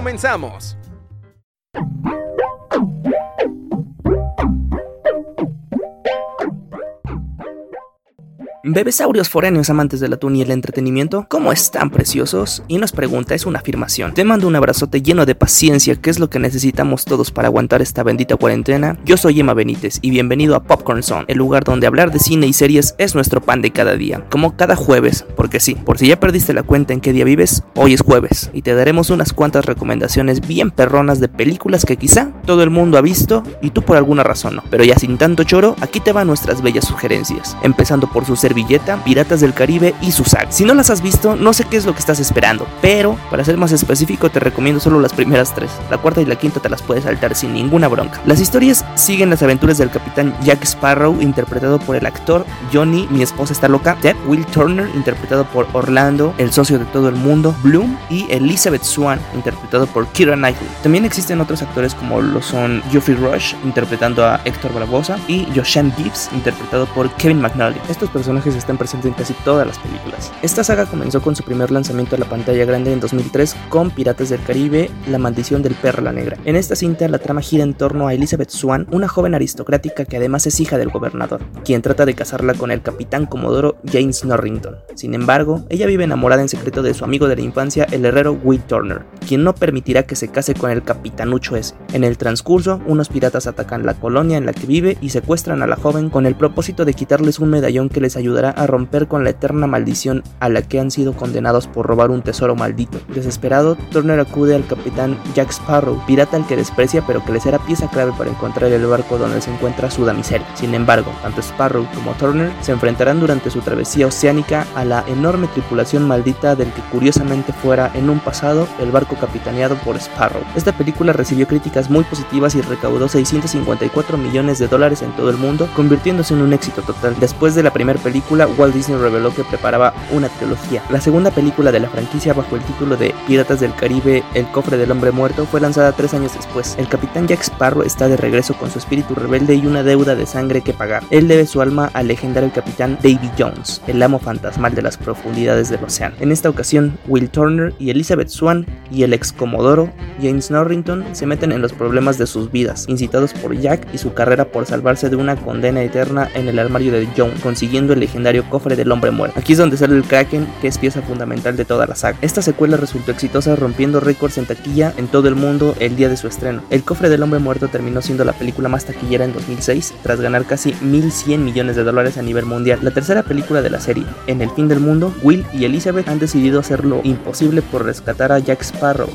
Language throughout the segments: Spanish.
¡Comenzamos! Bebesaurios foráneos amantes del atún y el entretenimiento, ¿cómo están preciosos? Y nos pregunta, es una afirmación. Te mando un abrazote lleno de paciencia, que es lo que necesitamos todos para aguantar esta bendita cuarentena. Yo soy Emma Benítez y bienvenido a Popcorn Zone, el lugar donde hablar de cine y series es nuestro pan de cada día. Como cada jueves, porque sí, por si ya perdiste la cuenta en qué día vives, hoy es jueves y te daremos unas cuantas recomendaciones bien perronas de películas que quizá todo el mundo ha visto y tú por alguna razón no. Pero ya sin tanto choro, aquí te van nuestras bellas sugerencias, empezando por su servilleta, Piratas del Caribe y su saga. Si no las has visto, no sé qué es lo que estás esperando, pero para ser más específico te recomiendo solo las primeras tres. La cuarta y la quinta te las puedes saltar sin ninguna bronca. Las historias siguen las aventuras del capitán Jack Sparrow, interpretado por el actor Johnny, mi esposa está loca, Ted Will Turner, interpretado por Orlando, el socio de todo el mundo, Bloom, y Elizabeth Swan, interpretado por Kira Knightley. También existen otros actores como lo son Geoffrey Rush, interpretando a Héctor Barbosa, y Joshan Gibbs, interpretado por Kevin McNally. Estos personajes están presentes en casi todas las películas. Esta saga comenzó con su primer lanzamiento a la pantalla grande en 2003 con Piratas del Caribe, La maldición del perro la negra. En esta cinta la trama gira en torno a Elizabeth Swan, una joven aristocrática que además es hija del gobernador, quien trata de casarla con el capitán comodoro James Norrington. Sin embargo, ella vive enamorada en secreto de su amigo de la infancia, el herrero Will Turner, quien no permitirá que se case con el capitanucho ese. En el transcurso, unos piratas atacan la colonia en la que vive y secuestran a la joven con el propósito de quitarles un medallón que les ayudará a romper con la eterna maldición a la que han sido condenados por robar un tesoro maldito. Desesperado, Turner acude al capitán Jack Sparrow, pirata al que desprecia pero que le será pieza clave para encontrar el barco donde se encuentra su damisela. Sin embargo, tanto Sparrow como Turner se enfrentarán durante su travesía oceánica a la enorme tripulación maldita del que curiosamente fuera en un pasado el barco capitaneado por Sparrow. Esta película recibió críticas muy positivas y recaudó 654 millones de dólares en todo el mundo, convirtiéndose en un éxito total. Después de la primera película, Walt Disney reveló que preparaba una trilogía. La segunda película de la franquicia bajo el título de Piratas del Caribe, El cofre del hombre muerto, fue lanzada tres años después. El capitán Jack Sparrow está de regreso con su espíritu rebelde y una deuda de sangre que pagar. Él debe su alma al legendario capitán Davy Jones, el amo fantasmal de las profundidades del océano. En esta ocasión, Will Turner y Elizabeth Swan y el ex comodoro James Norrington se meten en los problemas de sus vidas, incitados por Jack y su carrera por salvarse de una condena eterna en el armario de Jones, consiguiendo el legendario cofre del hombre muerto. Aquí es donde sale el Kraken, que es pieza fundamental de toda la saga. Esta secuela resultó exitosa rompiendo récords en taquilla en todo el mundo el día de su estreno. El cofre del hombre muerto terminó siendo la película más taquillera en 2006, tras ganar casi 1.100 millones de dólares a nivel mundial. La tercera película de la serie, En el fin del mundo, Will y Elizabeth han decidido hacer lo imposible por rescatar a Jack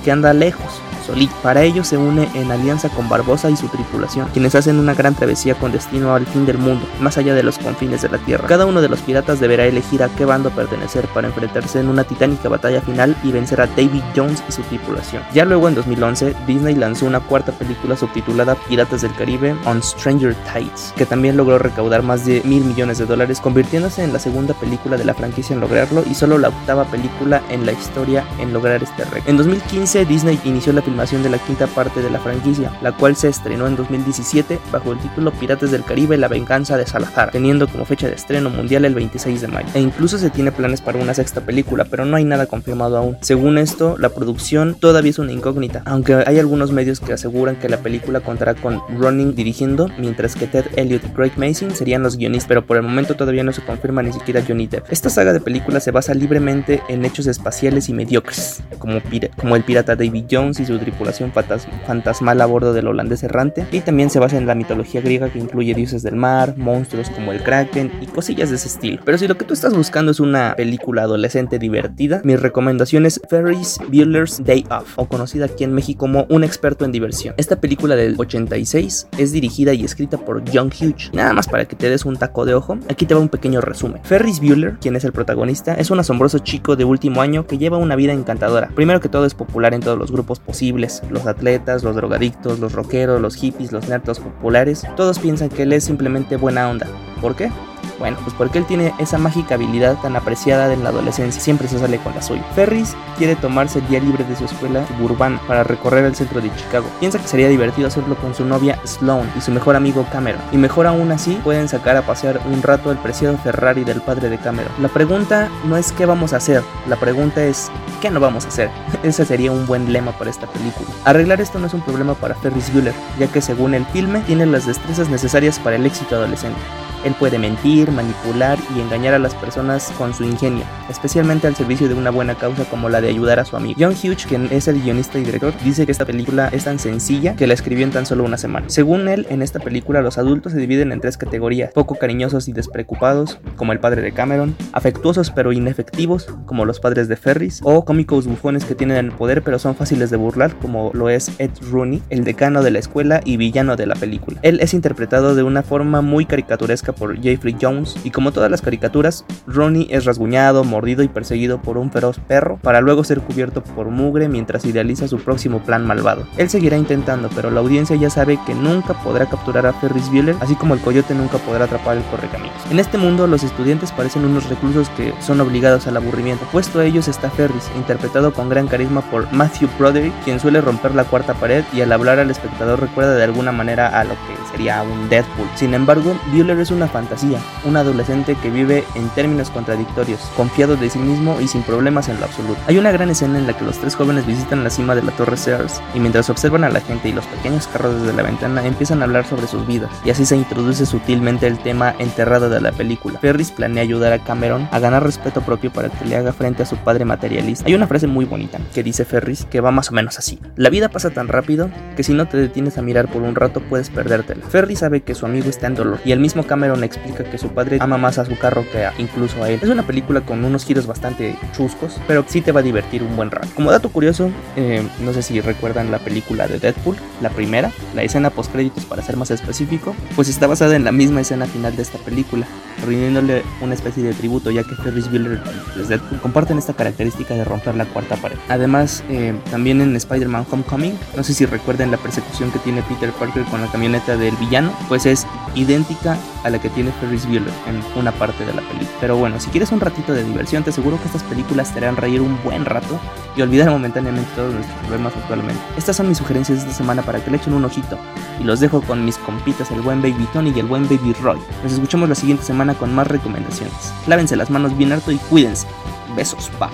que anda lejos, solito. Para ello se une en alianza con Barbosa y su tripulación, quienes hacen una gran travesía con destino al fin del mundo, más allá de los confines de la Tierra. Cada uno de los piratas deberá elegir a qué bando pertenecer para enfrentarse en una titánica batalla final y vencer a David Jones y su tripulación. Ya luego en 2011, Disney lanzó una cuarta película subtitulada Piratas del Caribe on Stranger Tides, que también logró recaudar más de mil millones de dólares, convirtiéndose en la segunda película de la franquicia en lograrlo y solo la octava película en la historia en lograr este récord. En 2015, Disney inició la filmación de la quinta parte de la franquicia, la cual se estrenó en 2017 bajo el título Piratas del Caribe La venganza de Salazar, teniendo como fecha de estreno mundial el 26 de mayo. E incluso se tiene planes para una sexta película, pero no hay nada confirmado aún. Según esto, la producción todavía es una incógnita, aunque hay algunos medios que aseguran que la película contará con Ronin dirigiendo, mientras que Ted Elliott y Craig Mason serían los guionistas, pero por el momento todavía no se confirma ni siquiera Johnny Depp. Esta saga de películas se basa libremente en hechos espaciales y mediocres, como, como el pirata David Jones y su tripulación fantasmal a bordo del holandés errante, y también se basa en la mitología griega que incluye dioses del mar, monstruos como el Kraken y cosillas de ese estilo. Pero si lo que tú estás buscando es una película adolescente divertida, mi recomendación es Ferris Bueller's Day Off, o conocida aquí en México como Un experto en diversión. Esta película del 86 es dirigida y escrita por John Hughes. nada más para que te des un taco de ojo, aquí te va un pequeño resumen. Ferris Bueller, quien es el protagonista, es un asombroso chico de último año que lleva una vida encantadora. Primero que todo es popular en todos los grupos posibles, los atletas, los drogadictos, los rockeros, los hippies, los nerds populares, todos piensan que él es simplemente buena onda. ¿Por qué? Bueno, pues porque él tiene esa mágica habilidad tan apreciada en la adolescencia, siempre se sale con la suya. Ferris quiere tomarse el día libre de su escuela suburbana para recorrer el centro de Chicago. Piensa que sería divertido hacerlo con su novia Sloan y su mejor amigo Cameron. Y mejor aún así, pueden sacar a pasear un rato el preciado Ferrari del padre de Cameron. La pregunta no es qué vamos a hacer, la pregunta es qué no vamos a hacer. Ese sería un buen lema para esta película. Arreglar esto no es un problema para Ferris Bueller, ya que según el filme tiene las destrezas necesarias para el éxito adolescente. Él puede mentir, manipular y engañar a las personas con su ingenio, especialmente al servicio de una buena causa como la de ayudar a su amigo. John Hughes, quien es el guionista y director, dice que esta película es tan sencilla que la escribió en tan solo una semana. Según él, en esta película los adultos se dividen en tres categorías, poco cariñosos y despreocupados, como el padre de Cameron, afectuosos pero inefectivos, como los padres de Ferris, o cómicos bufones que tienen el poder pero son fáciles de burlar, como lo es Ed Rooney, el decano de la escuela y villano de la película. Él es interpretado de una forma muy caricaturesca por Jeffrey Jones, y como todas las caricaturas, Ronnie es rasguñado, mordido y perseguido por un feroz perro, para luego ser cubierto por mugre mientras idealiza su próximo plan malvado. Él seguirá intentando, pero la audiencia ya sabe que nunca podrá capturar a Ferris Bueller, así como el coyote nunca podrá atrapar el correcaminos. En este mundo, los estudiantes parecen unos reclusos que son obligados al aburrimiento. Puesto a ellos está Ferris, interpretado con gran carisma por Matthew Broderick, quien suele romper la cuarta pared y al hablar al espectador recuerda de alguna manera a lo que sería un Deadpool. Sin embargo, Bueller es una fantasía, un adolescente que vive en términos contradictorios, confiado de sí mismo y sin problemas en lo absoluto. Hay una gran escena en la que los tres jóvenes visitan la cima de la Torre Sears y mientras observan a la gente y los pequeños carros desde la ventana empiezan a hablar sobre sus vidas y así se introduce sutilmente el tema enterrado de la película. Ferris planea ayudar a Cameron a ganar respeto propio para que le haga frente a su padre materialista. Hay una frase muy bonita que dice Ferris que va más o menos así. La vida pasa tan rápido que si no te detienes a mirar por un rato puedes perdértela. Ferris sabe que su amigo está en dolor y el mismo Cameron explica que su padre ama más a su carro que a, incluso a él. Es una película con unos giros bastante chuscos, pero sí te va a divertir un buen rato. Como dato curioso, eh, no sé si recuerdan la película de Deadpool, la primera, la escena post créditos para ser más específico, pues está basada en la misma escena final de esta película, rindiéndole una especie de tributo ya que Ferris Bueller y Deadpool comparten esta característica de romper la cuarta pared. Además, eh, también en Spider-Man Homecoming, no sé si recuerdan la persecución que tiene Peter Parker con la camioneta del villano, pues es idéntica a la que tiene Ferris Bueller en una parte de la película. Pero bueno, si quieres un ratito de diversión, te aseguro que estas películas te harán reír un buen rato y olvidar momentáneamente todos nuestros problemas actualmente. Estas son mis sugerencias de esta semana para que le echen un ojito y los dejo con mis compitas, el buen Baby Tony y el buen Baby Roy. Nos escuchamos la siguiente semana con más recomendaciones. Lávense las manos bien harto y cuídense. Besos, bye.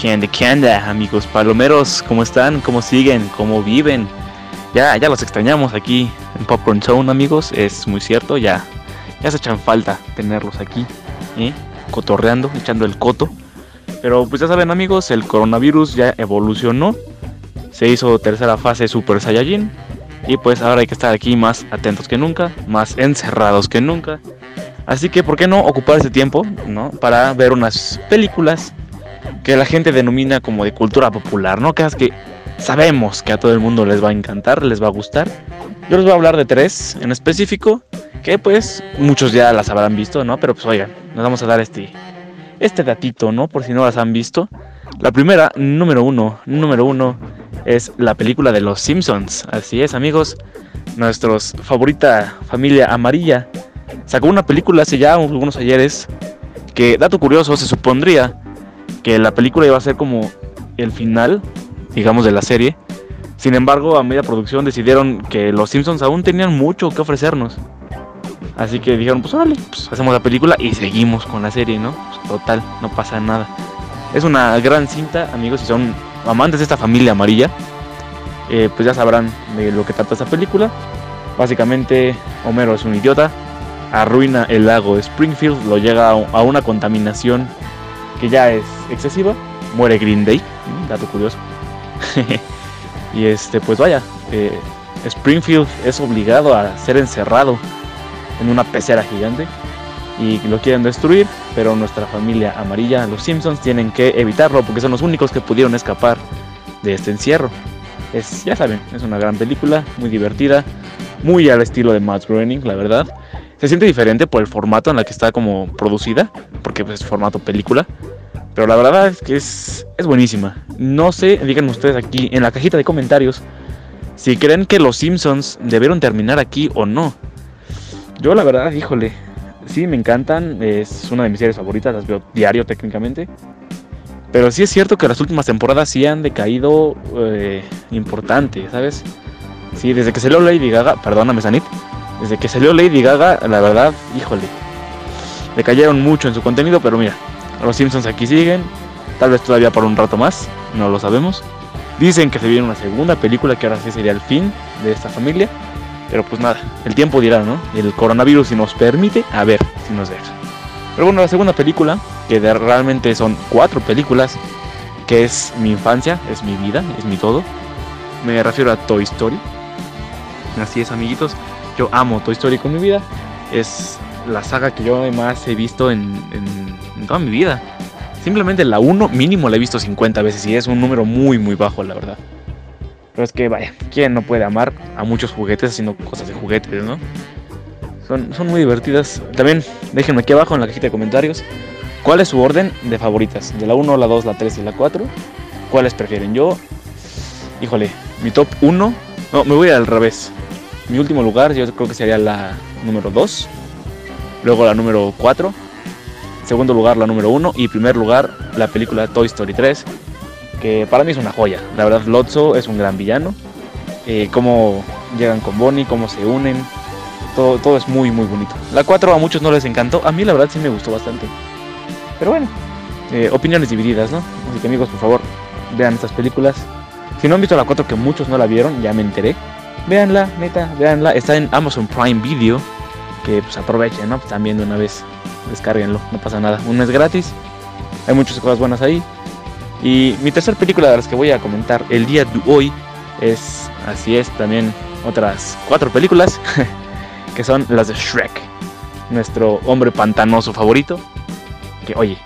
¿Qué onda, amigos palomeros? ¿Cómo están? ¿Cómo siguen? ¿Cómo viven? Ya, ya los extrañamos aquí en Popcorn Zone, amigos. Es muy cierto, ya, ya se echan falta tenerlos aquí, ¿eh? cotorreando, echando el coto. Pero pues ya saben, amigos, el coronavirus ya evolucionó. Se hizo tercera fase Super Saiyajin. Y pues ahora hay que estar aquí más atentos que nunca, más encerrados que nunca. Así que, ¿por qué no ocupar ese tiempo, ¿no? Para ver unas películas que la gente denomina como de cultura popular, ¿no? Es que sabemos que a todo el mundo les va a encantar, les va a gustar. Yo les voy a hablar de tres en específico, que pues muchos ya las habrán visto, ¿no? Pero pues oigan, nos vamos a dar este, este datito, ¿no? Por si no las han visto. La primera, número uno, número uno, es la película de Los Simpsons. Así es, amigos, nuestra favorita familia amarilla sacó una película hace ya algunos ayeres que, dato curioso, se supondría que la película iba a ser como el final, digamos, de la serie. Sin embargo, a media producción decidieron que los Simpsons aún tenían mucho que ofrecernos. Así que dijeron, pues órale, pues hacemos la película y seguimos con la serie, ¿no? Pues, total, no pasa nada. Es una gran cinta, amigos, si son amantes de esta familia amarilla, eh, pues ya sabrán de lo que trata esta película. Básicamente, Homero es un idiota, arruina el lago Springfield, lo llega a una contaminación que ya es excesiva, muere Green Day, dato curioso. y este, pues vaya, eh, Springfield es obligado a ser encerrado en una pecera gigante y lo quieren destruir, pero nuestra familia amarilla, los Simpsons, tienen que evitarlo porque son los únicos que pudieron escapar de este encierro. Es, ya saben, es una gran película, muy divertida, muy al estilo de Matt Groening, la verdad. Se siente diferente por el formato en la que está como producida, porque pues, es formato película. Pero la verdad es que es, es buenísima. No sé, digan ustedes aquí en la cajita de comentarios si creen que los Simpsons debieron terminar aquí o no. Yo la verdad, híjole, sí me encantan, es una de mis series favoritas, las veo diario técnicamente. Pero sí es cierto que las últimas temporadas sí han decaído eh, importante, ¿sabes? Sí, desde que salió Lady Gaga, perdóname Sanit, desde que salió Lady Gaga, la verdad, híjole, decayeron mucho en su contenido, pero mira, los Simpsons aquí siguen, tal vez todavía por un rato más, no lo sabemos. Dicen que se viene una segunda película que ahora sí sería el fin de esta familia. Pero pues nada, el tiempo dirá, ¿no? El coronavirus si nos permite, a ver si nos deja. Pero bueno, la segunda película, que realmente son cuatro películas, que es mi infancia, es mi vida, es mi todo. Me refiero a Toy Story. Así es, amiguitos. Yo amo Toy Story con mi vida. Es la saga que yo más he visto en, en toda mi vida. Simplemente la 1 mínimo la he visto 50 veces y es un número muy muy bajo, la verdad. Pero es que, vaya, ¿quién no puede amar a muchos juguetes haciendo cosas de juguetes, no? Son, son muy divertidas. También déjenme aquí abajo en la cajita de comentarios cuál es su orden de favoritas. De la 1, la 2, la 3 y la 4. ¿Cuáles prefieren? Yo, híjole, mi top 1. No, me voy al revés. Mi último lugar yo creo que sería la número 2. Luego la número 4. Segundo lugar la número 1. Y primer lugar la película Toy Story 3 que para mí es una joya. La verdad, Lotso es un gran villano. Eh, cómo llegan con Bonnie, cómo se unen. Todo, todo es muy, muy bonito. La 4 a muchos no les encantó. A mí, la verdad, sí me gustó bastante. Pero bueno, eh, opiniones divididas, ¿no? Así que, amigos, por favor, vean estas películas. Si no han visto la 4, que muchos no la vieron, ya me enteré. Véanla, neta, véanla. Está en Amazon Prime Video. Que pues aprovechen, ¿no? Pues, también de una vez. Descárguenlo, no pasa nada. Un mes gratis. Hay muchas cosas buenas ahí. Y mi tercera película de las que voy a comentar el día de hoy es, así es, también otras cuatro películas que son las de Shrek, nuestro hombre pantanoso favorito. Que oye,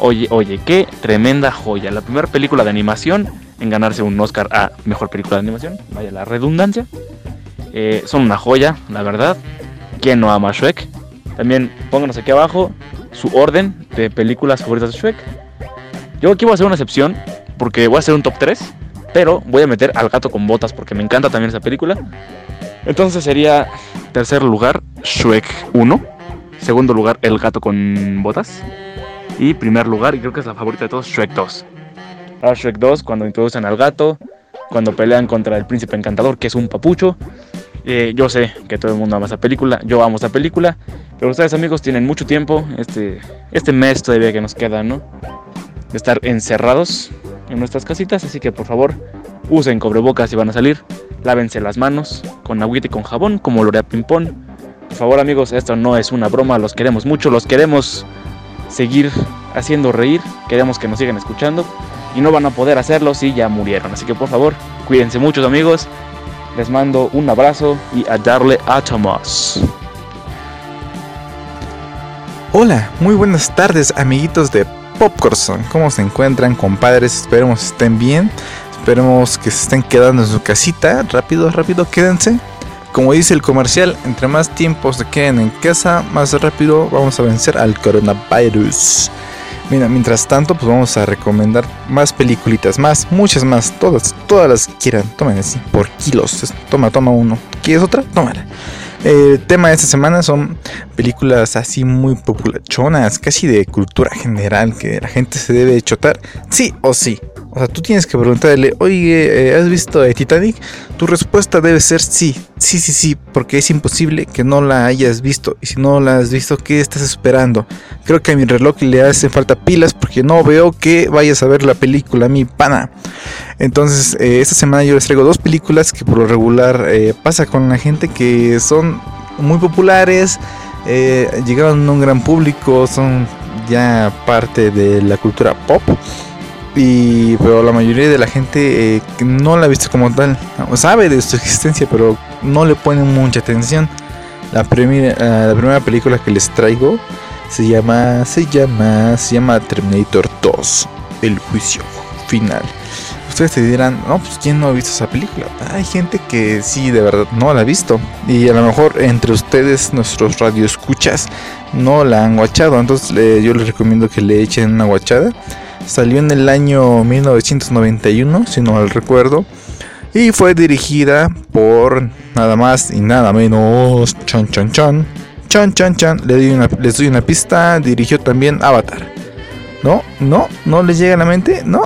oye, oye, qué tremenda joya. La primera película de animación en ganarse un Oscar a mejor película de animación, vaya la redundancia. Eh, son una joya, la verdad. ¿Quién no ama Shrek? También pónganos aquí abajo su orden de películas favoritas de Shrek yo aquí voy a hacer una excepción porque voy a hacer un top 3, pero voy a meter al gato con botas porque me encanta también esa película. Entonces sería tercer lugar Shrek 1, segundo lugar El gato con botas y primer lugar, y creo que es la favorita de todos, Shrek 2. Ahora Shrek 2 cuando introducen al gato, cuando pelean contra el príncipe encantador que es un papucho. Eh, yo sé que todo el mundo ama esa película, yo amo esa película, pero ustedes amigos tienen mucho tiempo, este, este mes todavía que nos queda, ¿no? Estar encerrados en nuestras casitas, así que por favor usen cobrebocas si van a salir, lávense las manos con agüita y con jabón como Lorea Pimpón. Por favor amigos, esto no es una broma, los queremos mucho, los queremos seguir haciendo reír, queremos que nos sigan escuchando y no van a poder hacerlo si ya murieron, así que por favor cuídense mucho amigos, les mando un abrazo y a darle a Tomás. Hola, muy buenas tardes amiguitos de Popcorn. ¿Cómo se encuentran, compadres? Esperemos estén bien. Esperemos que se estén quedando en su casita. Rápido, rápido, quédense. Como dice el comercial, entre más tiempo se queden en casa, más rápido vamos a vencer al coronavirus. Mira, mientras tanto, pues vamos a recomendar más peliculitas, más, muchas más, todas, todas las que quieran. Tomen así, por kilos. Toma, toma uno. ¿Quieres otra? Tómala. El eh, tema de esta semana son películas así muy populachonas, casi de cultura general, que la gente se debe chotar, sí o sí. O sea, tú tienes que preguntarle, oye, eh, ¿has visto Titanic? Tu respuesta debe ser sí, sí, sí, sí, porque es imposible que no la hayas visto. Y si no la has visto, ¿qué estás esperando? Creo que a mi reloj le hacen falta pilas porque no veo que vayas a ver la película, mi pana. Entonces, eh, esta semana yo les traigo dos películas que por lo regular pasa con la gente que son muy populares, llegaron a un gran público, son ya parte de la cultura pop y pero la mayoría de la gente eh, no la ha visto como tal sabe de su existencia pero no le pone mucha atención La, primera la primera película que les traigo se llama, se llama, se llama Terminator 2, El juicio final. Ustedes te dirán, no, pues quién no ha visto esa película. Hay gente que sí, de verdad, no la ha visto. Y a lo mejor entre ustedes, nuestros radioescuchas, no la han guachado. Entonces yo les recomiendo que le echen una guachada. Salió en el año 1991, si no mal recuerdo. Y fue dirigida por nada más y nada menos. Chan Chan Chan. Chan Chan Chan. Le doy una, les doy una pista. Dirigió también Avatar. No, no, no les llega a la mente. No.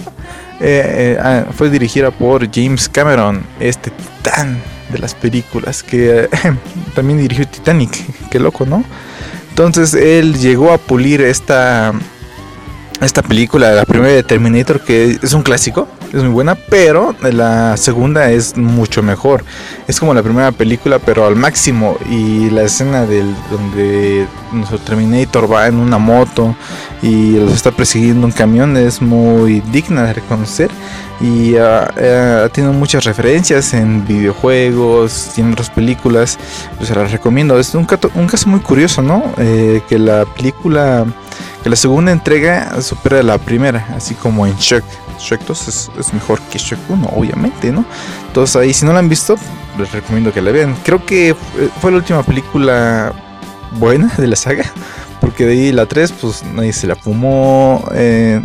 Eh, eh, ah, fue dirigida por James Cameron, este titán de las películas, que también dirigió Titanic, qué loco, ¿no? Entonces él llegó a pulir esta, esta película, la primera de Terminator, que es un clásico, es muy buena, pero la segunda es mucho mejor. Es como la primera película, pero al máximo. Y la escena del donde nuestro Terminator va en una moto y los está persiguiendo un camión es muy digna de reconocer. Y ah, eh, ha tenido muchas referencias en videojuegos en otras películas. Pues se las recomiendo. Es un, un caso muy curioso, ¿no? Eh, que la película que la segunda entrega supera la primera, así como en Shrek. Shrek 2 es, es, mejor que Shrek 1, obviamente, ¿no? Entonces ahí, si no la han visto, les recomiendo que la vean. Creo que fue la última película buena de la saga, porque de ahí la 3, pues nadie se la fumó. Eh,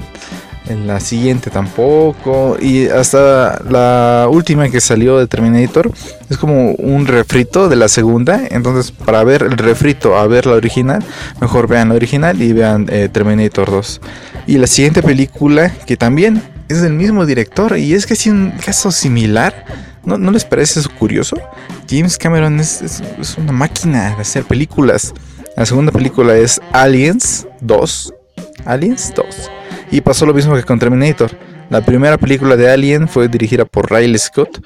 en la siguiente tampoco. Y hasta la última que salió de Terminator es como un refrito de la segunda. Entonces, para ver el refrito a ver la original, mejor vean la original y vean eh, Terminator 2. Y la siguiente película, que también es del mismo director, y es es un caso similar. ¿No, ¿No, les parece eso curioso? James Cameron es, es, es una máquina de hacer películas. La segunda película es Aliens 2. Aliens 2 y pasó lo mismo que con Terminator. La primera película de Alien fue dirigida por Riley Scott.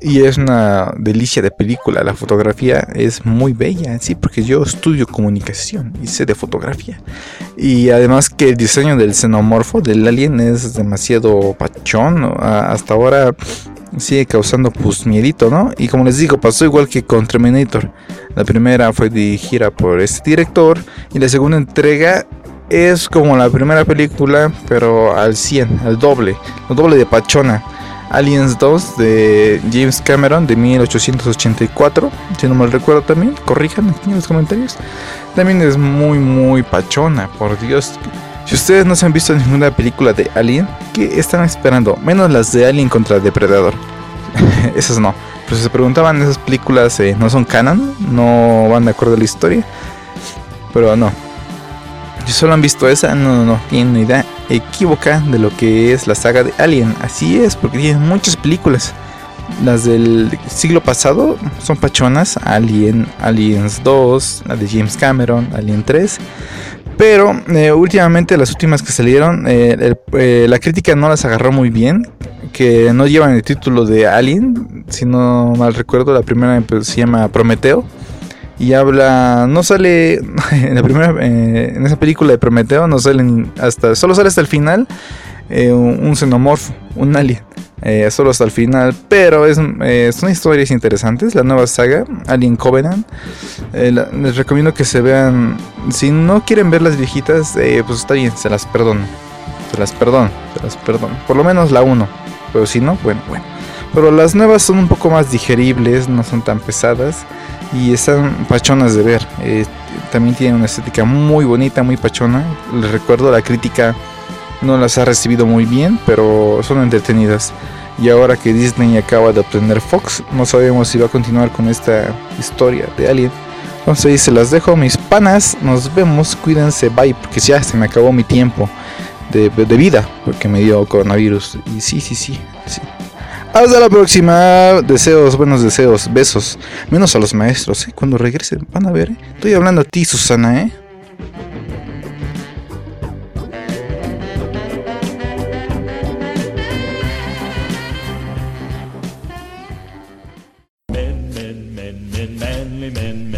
Y es una delicia de película. La fotografía es muy bella, sí, porque yo estudio comunicación y sé de fotografía. Y además que el diseño del xenomorfo del alien es demasiado pachón. Hasta ahora sigue causando pues miedito, ¿no? Y como les digo, pasó igual que con Terminator. La primera fue dirigida por este director y la segunda entrega es como la primera película, pero al 100, al doble, el doble de Pachona. Aliens 2 de James Cameron de 1884, si no mal recuerdo también, corrijan en los comentarios. También es muy, muy pachona, por Dios. Si ustedes no se han visto ninguna película de Alien, ¿qué están esperando? Menos las de Alien contra Depredador. esas no. Pues se preguntaban, esas películas eh, no son canon, no van de acuerdo a la historia. Pero no, si solo han visto esa, no, no, no, tienen una idea equívoca de lo que es la saga de Alien. Así es, porque tienen muchas películas. Las del siglo pasado son pachonas, Alien, Aliens 2, la de James Cameron, Alien 3. Pero eh, últimamente las últimas que salieron, eh, eh, la crítica no las agarró muy bien. Que no llevan el título de Alien, si no mal recuerdo, la primera pues, se llama Prometeo y habla no sale en la primera eh, en esa película de Prometeo no salen hasta solo sale hasta el final eh, un, un, xenomorfo un alien eh, solo hasta el final pero es, eh, son historias interesantes la nueva saga Alien Covenant les recomiendo que se vean si no quieren ver las viejitas pues está bien se las perdono se las perdono se las perdono por lo menos la 1 pero si no bueno bueno pero las nuevas son un poco más digeribles no son tan pesadas y están pachonas de ver. Eh, también tienen una estética muy bonita, muy pachona. Les recuerdo, la crítica no las ha recibido muy bien, pero son entretenidas. Y ahora que Disney acaba de obtener Fox, no sabemos si va a continuar con esta historia de Alien. Entonces ahí se las dejo, mis panas. Nos vemos, cuídense, bye, porque ya se me acabó mi tiempo de, de vida, porque me dio coronavirus. Y sí, sí, sí, sí. Hasta la próxima. Deseos, buenos deseos, besos. Menos a los maestros, ¿eh? Cuando regresen, van a ver. ¿eh? Estoy hablando a ti, Susana, ¿eh?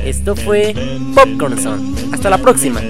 Esto fue Popcorn Zone. Hasta la próxima.